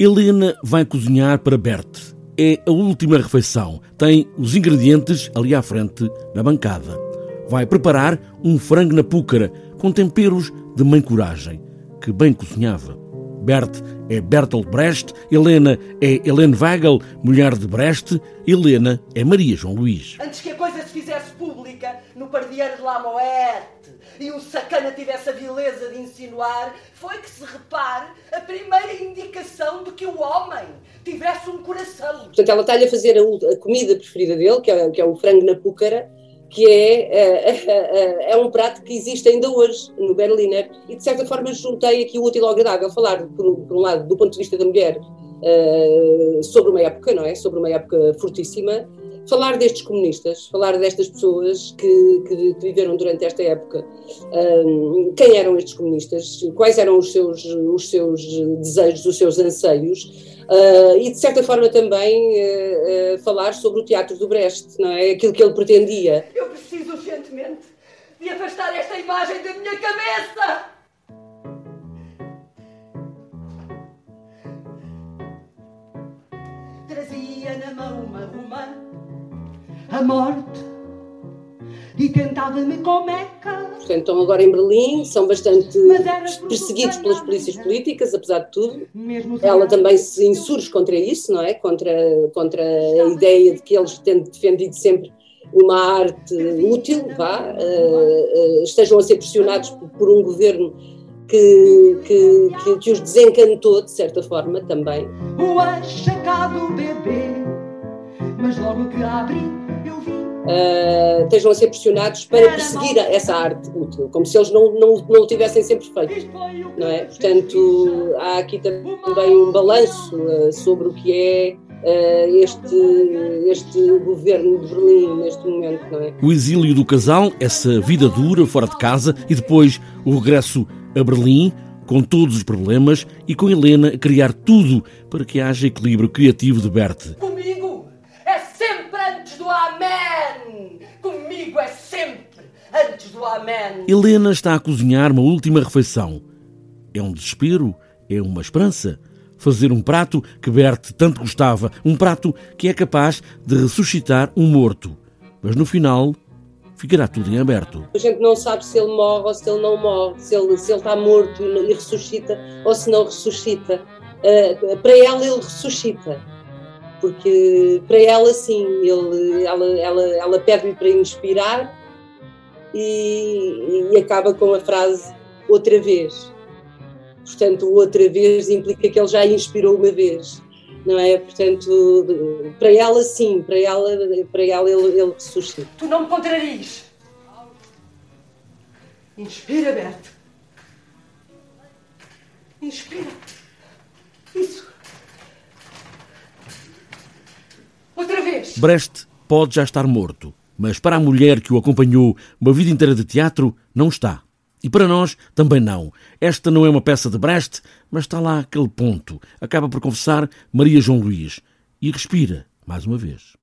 Helena vai cozinhar para Bertie. É a última refeição. Tem os ingredientes ali à frente na bancada. Vai preparar um frango na púcara com temperos de mãe coragem, que bem cozinhava. Bert é Bertolt Brecht, Helena é Helene Weigel, mulher de Brecht, Helena é Maria João Luís. Antes que a coisa se fizesse pública no pardieiro de La Moette e um sacana tivesse a vileza de insinuar, foi que se repare a primeira indicação de que o homem tivesse um coração. Portanto, ela está-lhe a fazer a, a, comida preferida dele, que é, que é o frango na púcara, que é, é, é, é, um prato que existe ainda hoje no Berliner. E, de certa forma, juntei aqui o útil ao agradável, falar, por, por um lado, do ponto de vista da mulher, uh, sobre uma época, não é? Sobre uma época fortíssima, falar destes comunistas, falar destas pessoas que, que, viveram durante esta época, um, quem eram estes comunistas, quais eram os seus, os seus desejos, os seus anseios, uh, e de certa forma também uh, uh, falar sobre o teatro do Brecht, não é? Aquilo que ele pretendia. Eu preciso urgentemente de afastar esta imagem da minha cabeça! Trazia na mão uma romã a morte e tentava-me com meca. Portanto, estão agora em Berlim, são bastante perseguidos pelas polícias políticas, apesar de tudo. Ela também se insurge contra isso, não é? Contra, contra a ideia de que eles têm defendido sempre uma arte útil, vá, uh, uh, estejam a ser pressionados por, por um governo que, que, que, que, os desencantou, de certa forma, também. O achacado bebê, mas logo que abri uh, estejam a ser pressionados para perseguir essa arte útil, como se eles não, não, não o tivessem sempre feito. Não é? Portanto, há aqui também um balanço uh, sobre o que é uh, este, este governo de Berlim neste momento. Não é? O exílio do casal, essa vida dura fora de casa e depois o regresso a Berlim com todos os problemas e com Helena a criar tudo para que haja equilíbrio criativo de Bertie. Comigo é sempre antes do Amém. Helena está a cozinhar uma última refeição. É um desespero? É uma esperança? Fazer um prato que Bert tanto gostava, um prato que é capaz de ressuscitar um morto. Mas no final, ficará tudo em aberto. A gente não sabe se ele morre ou se ele não morre, se ele, se ele está morto e ressuscita ou se não ressuscita. Uh, para ela, ele ressuscita porque para ela sim, ele, ela, ela, ela pede-me para inspirar e, e, acaba com a frase outra vez. Portanto, outra vez implica que ele já inspirou uma vez, não é? Portanto, para ela sim, para ela, para ela ele, ele ressuscita. Tu não me contrarias. Inspira, Berto. Inspira. Isso. Outra vez! Brecht pode já estar morto, mas para a mulher que o acompanhou uma vida inteira de teatro, não está. E para nós também não. Esta não é uma peça de Brecht, mas está lá aquele ponto. Acaba por confessar Maria João Luís e respira mais uma vez.